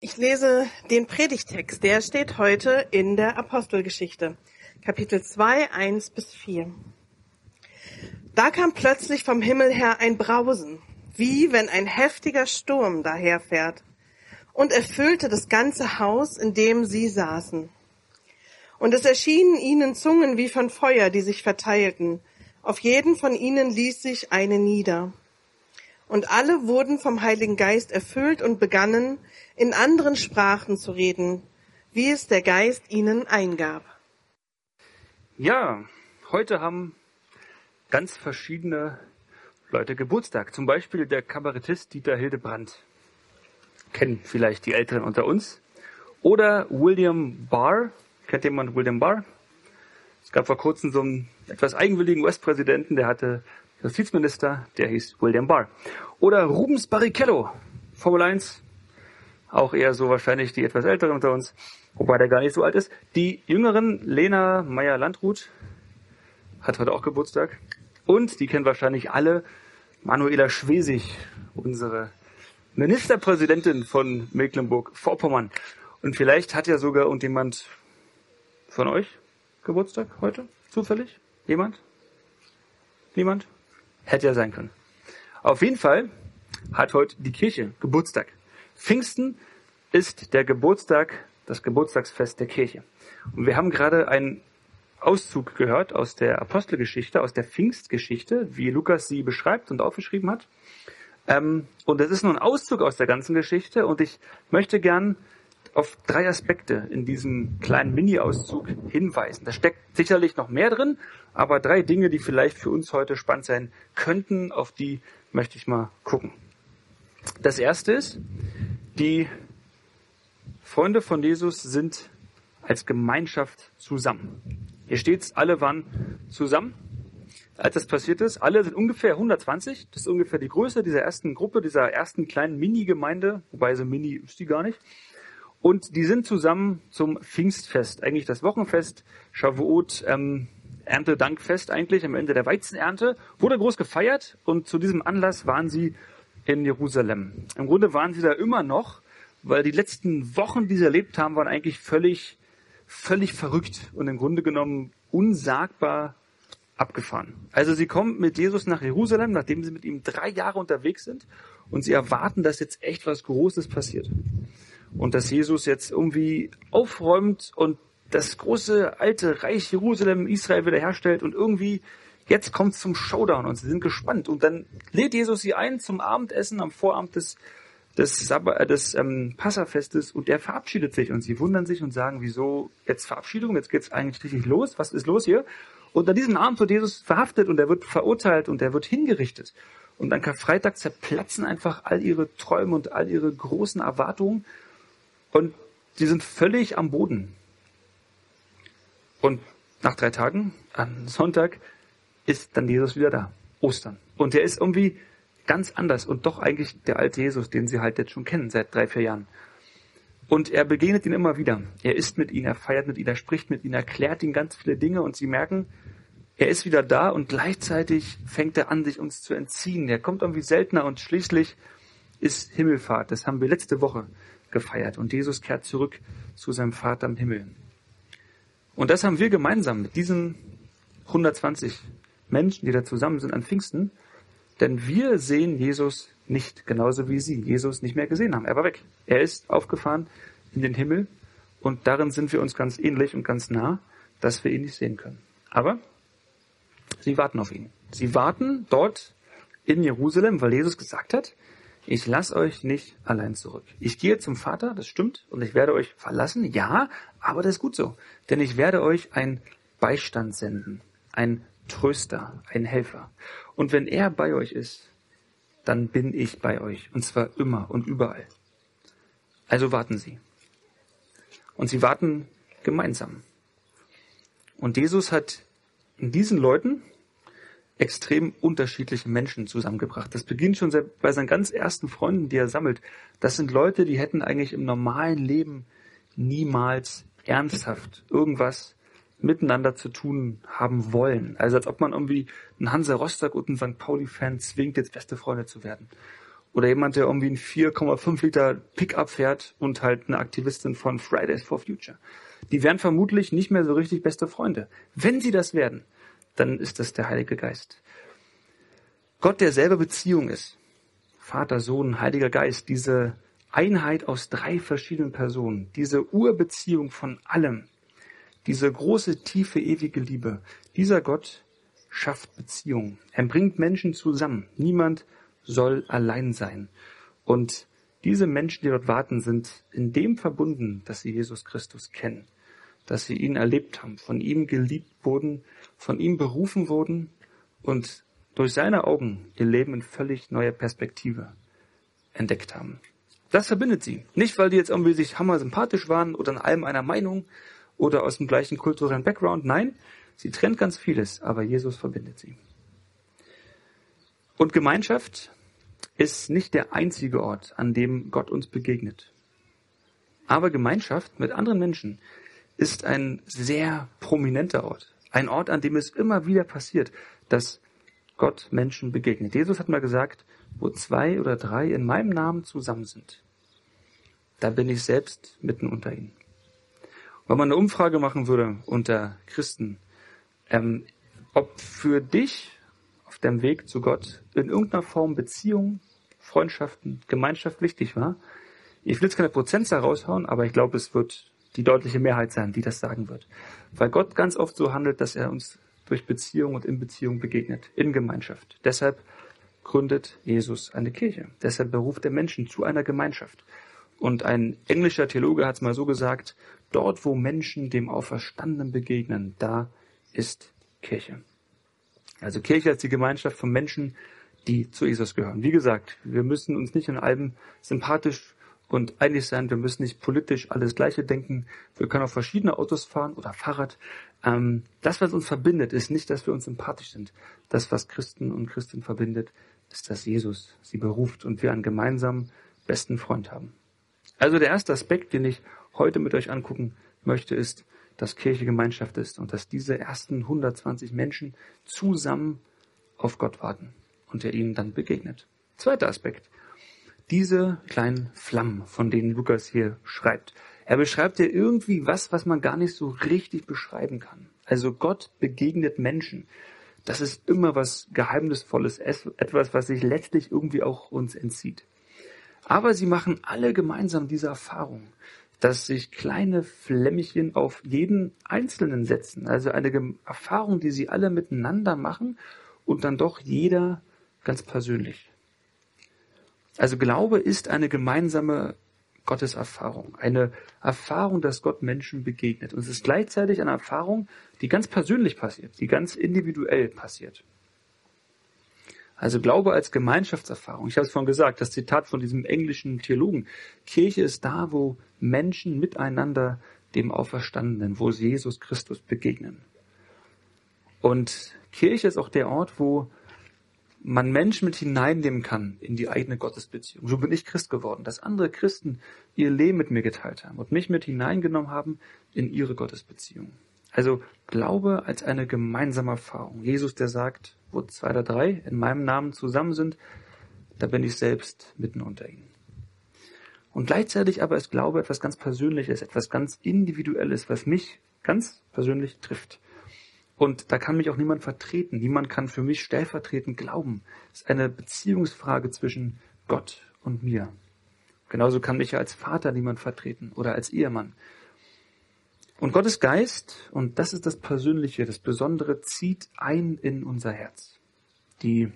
Ich lese den Predigtext, der steht heute in der Apostelgeschichte, Kapitel 2, 1 bis 4. Da kam plötzlich vom Himmel her ein Brausen, wie wenn ein heftiger Sturm daherfährt, und erfüllte das ganze Haus, in dem sie saßen. Und es erschienen ihnen Zungen wie von Feuer, die sich verteilten. Auf jeden von ihnen ließ sich eine nieder. Und alle wurden vom Heiligen Geist erfüllt und begannen, in anderen Sprachen zu reden, wie es der Geist ihnen eingab. Ja, heute haben ganz verschiedene Leute Geburtstag. Zum Beispiel der Kabarettist Dieter Hildebrandt. Kennen vielleicht die Älteren unter uns. Oder William Barr. Kennt jemand William Barr? Es gab vor kurzem so einen etwas eigenwilligen US-Präsidenten, der hatte Justizminister, der hieß William Barr. Oder Rubens Barrichello, Formel 1, auch eher so wahrscheinlich die etwas älteren unter uns, wobei der gar nicht so alt ist. Die jüngeren, Lena Meyer-Landrut, hat heute auch Geburtstag. Und die kennen wahrscheinlich alle Manuela Schwesig, unsere Ministerpräsidentin von Mecklenburg-Vorpommern. Und vielleicht hat ja sogar irgendjemand von euch Geburtstag heute? Zufällig? Jemand? Niemand? Hätte ja sein können. Auf jeden Fall hat heute die Kirche Geburtstag. Pfingsten ist der Geburtstag, das Geburtstagsfest der Kirche. Und wir haben gerade einen Auszug gehört aus der Apostelgeschichte, aus der Pfingstgeschichte, wie Lukas sie beschreibt und aufgeschrieben hat. Ähm, und das ist nur ein Auszug aus der ganzen Geschichte und ich möchte gern auf drei Aspekte in diesem kleinen Mini-Auszug hinweisen. Da steckt sicherlich noch mehr drin, aber drei Dinge, die vielleicht für uns heute spannend sein könnten, auf die möchte ich mal gucken. Das erste ist, die Freunde von Jesus sind als Gemeinschaft zusammen. Hier steht's, alle waren zusammen. Als das passiert ist, alle sind ungefähr 120. Das ist ungefähr die Größe dieser ersten Gruppe, dieser ersten kleinen Mini-Gemeinde, wobei so mini ist die gar nicht. Und die sind zusammen zum Pfingstfest, eigentlich das Wochenfest, Shavuot, ähm, Erntedankfest eigentlich am Ende der Weizenernte, wurde groß gefeiert und zu diesem Anlass waren sie in Jerusalem. Im Grunde waren sie da immer noch, weil die letzten Wochen, die sie erlebt haben, waren eigentlich völlig, völlig verrückt und im Grunde genommen unsagbar abgefahren. Also sie kommen mit Jesus nach Jerusalem, nachdem sie mit ihm drei Jahre unterwegs sind und sie erwarten, dass jetzt echt was Großes passiert und dass Jesus jetzt irgendwie aufräumt und das große alte Reich Jerusalem, Israel wiederherstellt und irgendwie jetzt kommt zum Showdown und sie sind gespannt. Und dann lädt Jesus sie ein zum Abendessen am Vorabend des des, Sabba, des ähm, Passafestes und er verabschiedet sich. Und sie wundern sich und sagen, wieso jetzt Verabschiedung, jetzt geht's eigentlich richtig los, was ist los hier? Und an diesem Abend wird Jesus verhaftet und er wird verurteilt und er wird hingerichtet. Und an Karfreitag zerplatzen einfach all ihre Träume und all ihre großen Erwartungen und sie sind völlig am Boden. Und nach drei Tagen, am Sonntag, ist dann Jesus wieder da. Ostern. Und er ist irgendwie ganz anders und doch eigentlich der alte Jesus, den sie halt jetzt schon kennen seit drei, vier Jahren. Und er begegnet ihn immer wieder. Er isst mit ihnen, er feiert mit ihnen, er spricht mit ihnen, erklärt ihnen ganz viele Dinge und sie merken, er ist wieder da und gleichzeitig fängt er an, sich uns zu entziehen. Er kommt irgendwie seltener und schließlich ist Himmelfahrt. Das haben wir letzte Woche gefeiert. Und Jesus kehrt zurück zu seinem Vater im Himmel. Und das haben wir gemeinsam mit diesen 120 Menschen, die da zusammen sind an Pfingsten. Denn wir sehen Jesus nicht, genauso wie sie Jesus nicht mehr gesehen haben. Er war weg. Er ist aufgefahren in den Himmel. Und darin sind wir uns ganz ähnlich und ganz nah, dass wir ihn nicht sehen können. Aber sie warten auf ihn. Sie warten dort in Jerusalem, weil Jesus gesagt hat, ich lasse euch nicht allein zurück. Ich gehe zum Vater, das stimmt, und ich werde euch verlassen, ja, aber das ist gut so. Denn ich werde euch ein Beistand senden, ein Tröster, ein Helfer. Und wenn er bei euch ist, dann bin ich bei euch, und zwar immer und überall. Also warten Sie. Und Sie warten gemeinsam. Und Jesus hat in diesen Leuten extrem unterschiedliche Menschen zusammengebracht. Das beginnt schon bei seinen ganz ersten Freunden, die er sammelt. Das sind Leute, die hätten eigentlich im normalen Leben niemals ernsthaft irgendwas miteinander zu tun haben wollen. Also als ob man irgendwie einen Hansa Rostock und einen St. Pauli-Fan zwingt, jetzt beste Freunde zu werden. Oder jemand, der irgendwie einen 4,5 Liter Pickup fährt und halt eine Aktivistin von Fridays for Future. Die wären vermutlich nicht mehr so richtig beste Freunde. Wenn sie das werden, dann ist das der Heilige Geist. Gott, der selber Beziehung ist. Vater, Sohn, Heiliger Geist, diese Einheit aus drei verschiedenen Personen, diese Urbeziehung von allem, diese große, tiefe, ewige Liebe, dieser Gott schafft Beziehung. Er bringt Menschen zusammen. Niemand soll allein sein. Und diese Menschen, die dort warten, sind in dem verbunden, dass sie Jesus Christus kennen, dass sie ihn erlebt haben, von ihm geliebt wurden, von ihm berufen wurden und durch seine Augen ihr Leben in völlig neuer Perspektive entdeckt haben. Das verbindet sie. Nicht, weil die jetzt irgendwie sich hammer sympathisch waren oder in allem einer Meinung oder aus dem gleichen kulturellen Background. Nein, sie trennt ganz vieles, aber Jesus verbindet sie. Und Gemeinschaft ist nicht der einzige Ort, an dem Gott uns begegnet. Aber Gemeinschaft mit anderen Menschen ist ein sehr prominenter Ort. Ein Ort, an dem es immer wieder passiert, dass Gott Menschen begegnet. Jesus hat mal gesagt, wo zwei oder drei in meinem Namen zusammen sind, da bin ich selbst mitten unter ihnen. wenn man eine Umfrage machen würde unter Christen, ähm, ob für dich auf dem Weg zu Gott in irgendeiner Form Beziehung, Freundschaften, Gemeinschaft wichtig war, ich will jetzt keine Prozentzahl raushauen, aber ich glaube, es wird die deutliche Mehrheit sein, die das sagen wird. Weil Gott ganz oft so handelt, dass er uns durch Beziehung und in Beziehung begegnet, in Gemeinschaft. Deshalb gründet Jesus eine Kirche. Deshalb beruft er Menschen zu einer Gemeinschaft. Und ein englischer Theologe hat es mal so gesagt, dort wo Menschen dem Auferstandenen begegnen, da ist Kirche. Also Kirche als die Gemeinschaft von Menschen, die zu Jesus gehören. Wie gesagt, wir müssen uns nicht in allem sympathisch und einig sein. Wir müssen nicht politisch alles Gleiche denken. Wir können auf verschiedene Autos fahren oder Fahrrad. Ähm, das, was uns verbindet, ist nicht, dass wir uns sympathisch sind. Das, was Christen und Christen verbindet, ist, dass Jesus sie beruft und wir einen gemeinsamen besten Freund haben. Also der erste Aspekt, den ich heute mit euch angucken möchte, ist, dass Kirche Gemeinschaft ist und dass diese ersten 120 Menschen zusammen auf Gott warten und er ihnen dann begegnet. Zweiter Aspekt diese kleinen Flammen, von denen Lukas hier schreibt. Er beschreibt ja irgendwie was, was man gar nicht so richtig beschreiben kann. Also Gott begegnet Menschen. Das ist immer was Geheimnisvolles, etwas, was sich letztlich irgendwie auch uns entzieht. Aber sie machen alle gemeinsam diese Erfahrung, dass sich kleine Flämmchen auf jeden Einzelnen setzen. Also eine Erfahrung, die sie alle miteinander machen und dann doch jeder ganz persönlich. Also Glaube ist eine gemeinsame Gotteserfahrung, eine Erfahrung, dass Gott Menschen begegnet. Und es ist gleichzeitig eine Erfahrung, die ganz persönlich passiert, die ganz individuell passiert. Also Glaube als Gemeinschaftserfahrung. Ich habe es vorhin gesagt, das Zitat von diesem englischen Theologen. Kirche ist da, wo Menschen miteinander dem Auferstandenen, wo Jesus Christus begegnen. Und Kirche ist auch der Ort, wo man Menschen mit hineinnehmen kann in die eigene Gottesbeziehung. So bin ich Christ geworden, dass andere Christen ihr Leben mit mir geteilt haben und mich mit hineingenommen haben in ihre Gottesbeziehung. Also Glaube als eine gemeinsame Erfahrung. Jesus, der sagt, wo zwei oder drei in meinem Namen zusammen sind, da bin ich selbst mitten unter ihnen. Und gleichzeitig aber ist Glaube etwas ganz Persönliches, etwas ganz Individuelles, was mich ganz persönlich trifft. Und da kann mich auch niemand vertreten. Niemand kann für mich stellvertretend glauben. Es ist eine Beziehungsfrage zwischen Gott und mir. Genauso kann mich ja als Vater niemand vertreten oder als Ehemann. Und Gottes Geist, und das ist das Persönliche, das Besondere, zieht ein in unser Herz. Die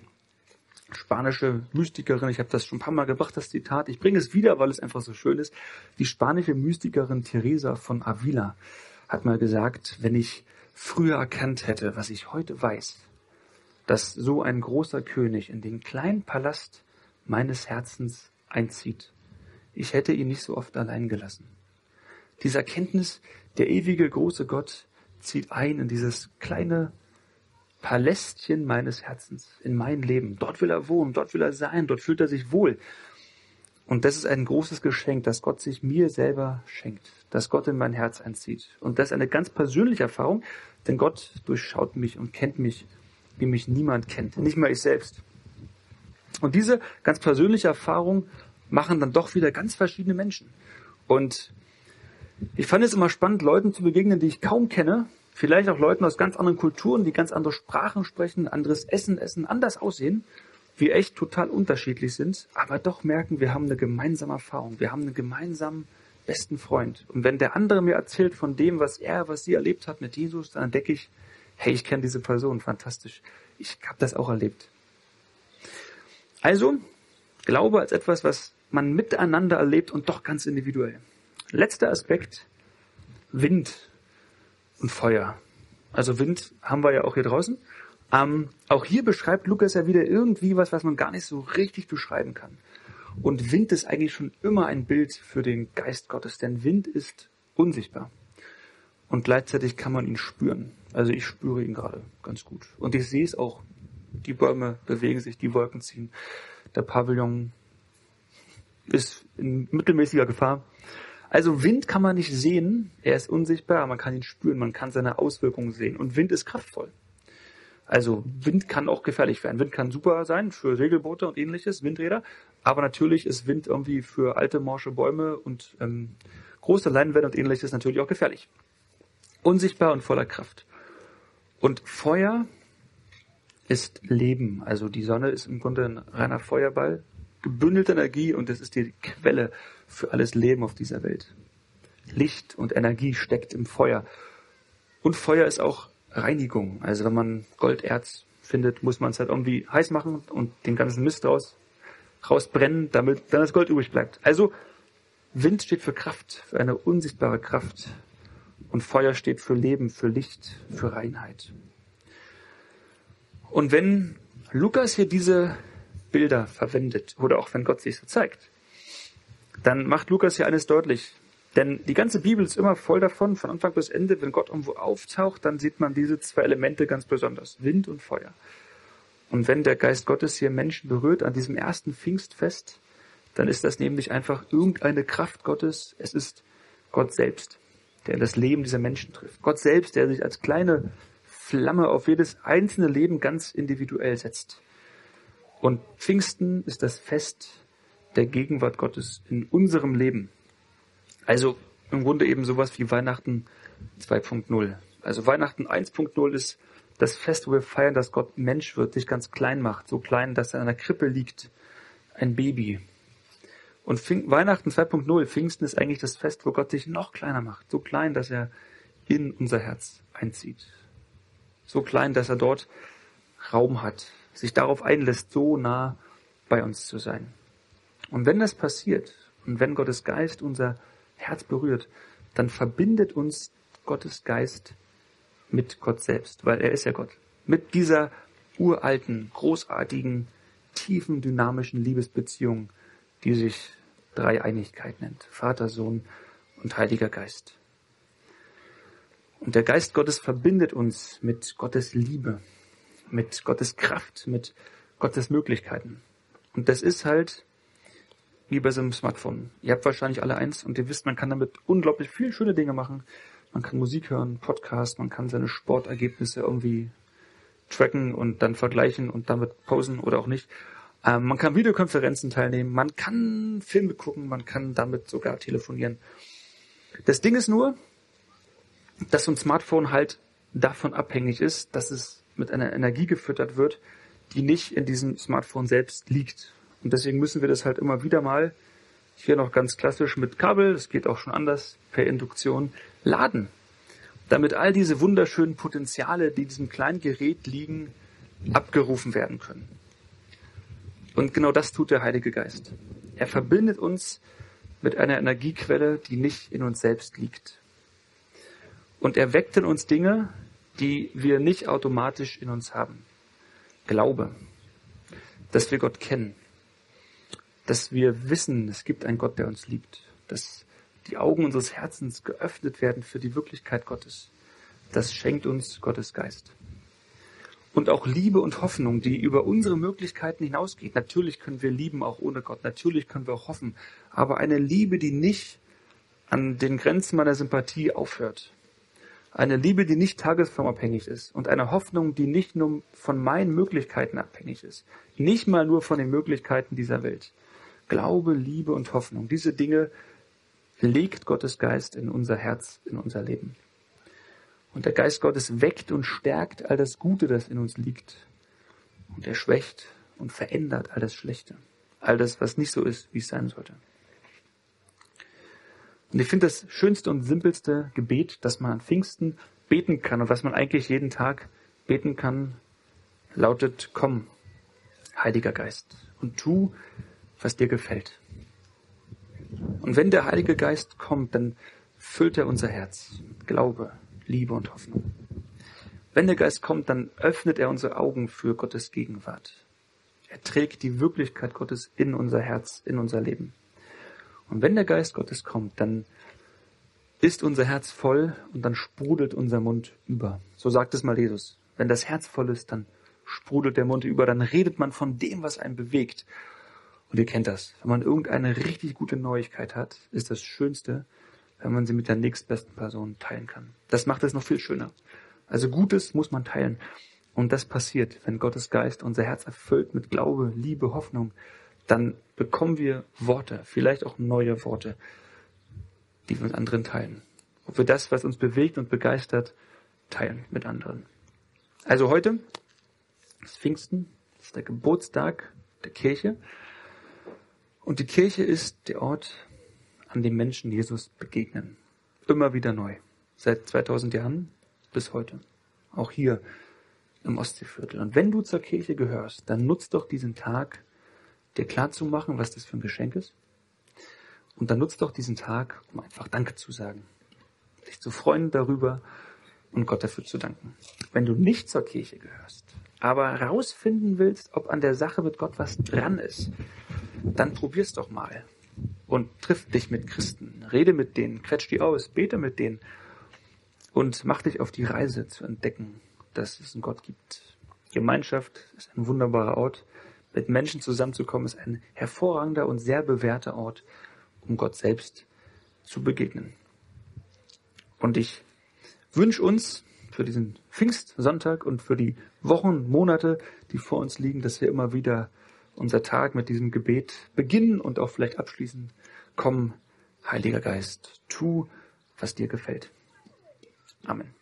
spanische Mystikerin, ich habe das schon ein paar Mal gebracht, das Zitat, ich bringe es wieder, weil es einfach so schön ist. Die spanische Mystikerin Teresa von Avila hat mal gesagt, wenn ich früher erkannt hätte, was ich heute weiß, dass so ein großer König in den kleinen Palast meines Herzens einzieht. Ich hätte ihn nicht so oft allein gelassen. Diese Erkenntnis, der ewige große Gott zieht ein in dieses kleine Palästchen meines Herzens, in mein Leben. Dort will er wohnen, dort will er sein, dort fühlt er sich wohl. Und das ist ein großes Geschenk, dass Gott sich mir selber schenkt, dass Gott in mein Herz einzieht. Und das ist eine ganz persönliche Erfahrung, denn Gott durchschaut mich und kennt mich, wie mich niemand kennt, nicht mal ich selbst. Und diese ganz persönliche Erfahrung machen dann doch wieder ganz verschiedene Menschen. Und ich fand es immer spannend, Leuten zu begegnen, die ich kaum kenne, vielleicht auch Leuten aus ganz anderen Kulturen, die ganz andere Sprachen sprechen, anderes Essen essen, anders aussehen, wir echt total unterschiedlich sind, aber doch merken, wir haben eine gemeinsame Erfahrung, wir haben einen gemeinsamen besten Freund. Und wenn der andere mir erzählt von dem, was er, was sie erlebt hat mit Jesus, dann entdecke ich, hey, ich kenne diese Person, fantastisch. Ich habe das auch erlebt. Also, Glaube als etwas, was man miteinander erlebt und doch ganz individuell. Letzter Aspekt, Wind und Feuer. Also Wind haben wir ja auch hier draußen. Ähm, auch hier beschreibt Lukas ja wieder irgendwie was, was man gar nicht so richtig beschreiben kann. Und Wind ist eigentlich schon immer ein Bild für den Geist Gottes, denn Wind ist unsichtbar. Und gleichzeitig kann man ihn spüren. Also ich spüre ihn gerade ganz gut. Und ich sehe es auch. Die Bäume bewegen sich, die Wolken ziehen. Der Pavillon ist in mittelmäßiger Gefahr. Also Wind kann man nicht sehen, er ist unsichtbar, man kann ihn spüren, man kann seine Auswirkungen sehen. Und Wind ist kraftvoll. Also Wind kann auch gefährlich werden. Wind kann super sein für Segelboote und ähnliches, Windräder. Aber natürlich ist Wind irgendwie für alte morsche Bäume und ähm, große Leinwände und ähnliches natürlich auch gefährlich. Unsichtbar und voller Kraft. Und Feuer ist Leben. Also die Sonne ist im Grunde ein reiner Feuerball, gebündelte Energie und es ist die Quelle für alles Leben auf dieser Welt. Licht und Energie steckt im Feuer. Und Feuer ist auch Reinigung. Also wenn man Golderz findet, muss man es halt irgendwie heiß machen und den ganzen Mist raus, rausbrennen, damit dann das Gold übrig bleibt. Also Wind steht für Kraft, für eine unsichtbare Kraft. Und Feuer steht für Leben, für Licht, für Reinheit. Und wenn Lukas hier diese Bilder verwendet, oder auch wenn Gott sich so zeigt, dann macht Lukas hier eines deutlich. Denn die ganze Bibel ist immer voll davon, von Anfang bis Ende, wenn Gott irgendwo auftaucht, dann sieht man diese zwei Elemente ganz besonders, Wind und Feuer. Und wenn der Geist Gottes hier Menschen berührt an diesem ersten Pfingstfest, dann ist das nämlich einfach irgendeine Kraft Gottes. Es ist Gott selbst, der in das Leben dieser Menschen trifft. Gott selbst, der sich als kleine Flamme auf jedes einzelne Leben ganz individuell setzt. Und Pfingsten ist das Fest der Gegenwart Gottes in unserem Leben. Also im Grunde eben sowas wie Weihnachten 2.0. Also Weihnachten 1.0 ist das Fest, wo wir feiern, dass Gott Mensch wird, sich ganz klein macht, so klein, dass er in einer Krippe liegt, ein Baby. Und Pfing Weihnachten 2.0, Pfingsten ist eigentlich das Fest, wo Gott sich noch kleiner macht, so klein, dass er in unser Herz einzieht. So klein, dass er dort Raum hat, sich darauf einlässt, so nah bei uns zu sein. Und wenn das passiert und wenn Gottes Geist unser Herz berührt, dann verbindet uns Gottes Geist mit Gott selbst, weil er ist ja Gott. Mit dieser uralten, großartigen, tiefen, dynamischen Liebesbeziehung, die sich Dreieinigkeit nennt. Vater, Sohn und Heiliger Geist. Und der Geist Gottes verbindet uns mit Gottes Liebe, mit Gottes Kraft, mit Gottes Möglichkeiten. Und das ist halt wie bei so einem Smartphone. Ihr habt wahrscheinlich alle eins und ihr wisst, man kann damit unglaublich viele schöne Dinge machen. Man kann Musik hören, Podcast, man kann seine Sportergebnisse irgendwie tracken und dann vergleichen und damit posen oder auch nicht. Ähm, man kann Videokonferenzen teilnehmen, man kann Filme gucken, man kann damit sogar telefonieren. Das Ding ist nur, dass so ein Smartphone halt davon abhängig ist, dass es mit einer Energie gefüttert wird, die nicht in diesem Smartphone selbst liegt. Und deswegen müssen wir das halt immer wieder mal, hier noch ganz klassisch mit Kabel, es geht auch schon anders, per Induktion, laden. Damit all diese wunderschönen Potenziale, die in diesem kleinen Gerät liegen, abgerufen werden können. Und genau das tut der Heilige Geist. Er verbindet uns mit einer Energiequelle, die nicht in uns selbst liegt. Und er weckt in uns Dinge, die wir nicht automatisch in uns haben. Glaube, dass wir Gott kennen, dass wir wissen, es gibt einen Gott, der uns liebt, dass die Augen unseres Herzens geöffnet werden für die Wirklichkeit Gottes. Das schenkt uns Gottes Geist. Und auch Liebe und Hoffnung, die über unsere Möglichkeiten hinausgeht. Natürlich können wir lieben auch ohne Gott. Natürlich können wir auch hoffen. Aber eine Liebe, die nicht an den Grenzen meiner Sympathie aufhört. Eine Liebe, die nicht tagesformabhängig ist und eine Hoffnung, die nicht nur von meinen Möglichkeiten abhängig ist. Nicht mal nur von den Möglichkeiten dieser Welt. Glaube, Liebe und Hoffnung. Diese Dinge legt Gottes Geist in unser Herz, in unser Leben. Und der Geist Gottes weckt und stärkt all das Gute, das in uns liegt. Und er schwächt und verändert all das Schlechte. All das, was nicht so ist, wie es sein sollte. Und ich finde das schönste und simpelste Gebet, das man an Pfingsten beten kann und was man eigentlich jeden Tag beten kann, lautet, komm, Heiliger Geist, und tu, was dir gefällt. Und wenn der Heilige Geist kommt, dann füllt er unser Herz. Glaube, Liebe und Hoffnung. Wenn der Geist kommt, dann öffnet er unsere Augen für Gottes Gegenwart. Er trägt die Wirklichkeit Gottes in unser Herz, in unser Leben. Und wenn der Geist Gottes kommt, dann ist unser Herz voll und dann sprudelt unser Mund über. So sagt es mal Jesus. Wenn das Herz voll ist, dann sprudelt der Mund über, dann redet man von dem, was einen bewegt. Und ihr kennt das. Wenn man irgendeine richtig gute Neuigkeit hat, ist das Schönste, wenn man sie mit der nächstbesten Person teilen kann. Das macht es noch viel schöner. Also Gutes muss man teilen. Und das passiert, wenn Gottes Geist unser Herz erfüllt mit Glaube, Liebe, Hoffnung dann bekommen wir Worte, vielleicht auch neue Worte, die wir mit anderen teilen. Ob wir das, was uns bewegt und begeistert, teilen mit anderen. Also heute ist Pfingsten, ist der Geburtstag der Kirche. Und die Kirche ist der Ort, an dem Menschen Jesus begegnen. Immer wieder neu. Seit 2000 Jahren bis heute. Auch hier im Ostseeviertel. Und wenn du zur Kirche gehörst, dann nutzt doch diesen Tag, dir klarzumachen, was das für ein Geschenk ist. Und dann nutzt doch diesen Tag, um einfach Danke zu sagen. Dich zu freuen darüber und Gott dafür zu danken. Wenn du nicht zur Kirche gehörst, aber herausfinden willst, ob an der Sache mit Gott was dran ist, dann probier's doch mal. Und triff dich mit Christen. Rede mit denen, quetsch die aus, bete mit denen. Und mach dich auf die Reise zu entdecken, dass es einen Gott gibt. Gemeinschaft ist ein wunderbarer Ort mit Menschen zusammenzukommen, ist ein hervorragender und sehr bewährter Ort, um Gott selbst zu begegnen. Und ich wünsche uns für diesen Pfingstsonntag und für die Wochen, Monate, die vor uns liegen, dass wir immer wieder unser Tag mit diesem Gebet beginnen und auch vielleicht abschließen. Komm, Heiliger Geist, tu, was dir gefällt. Amen.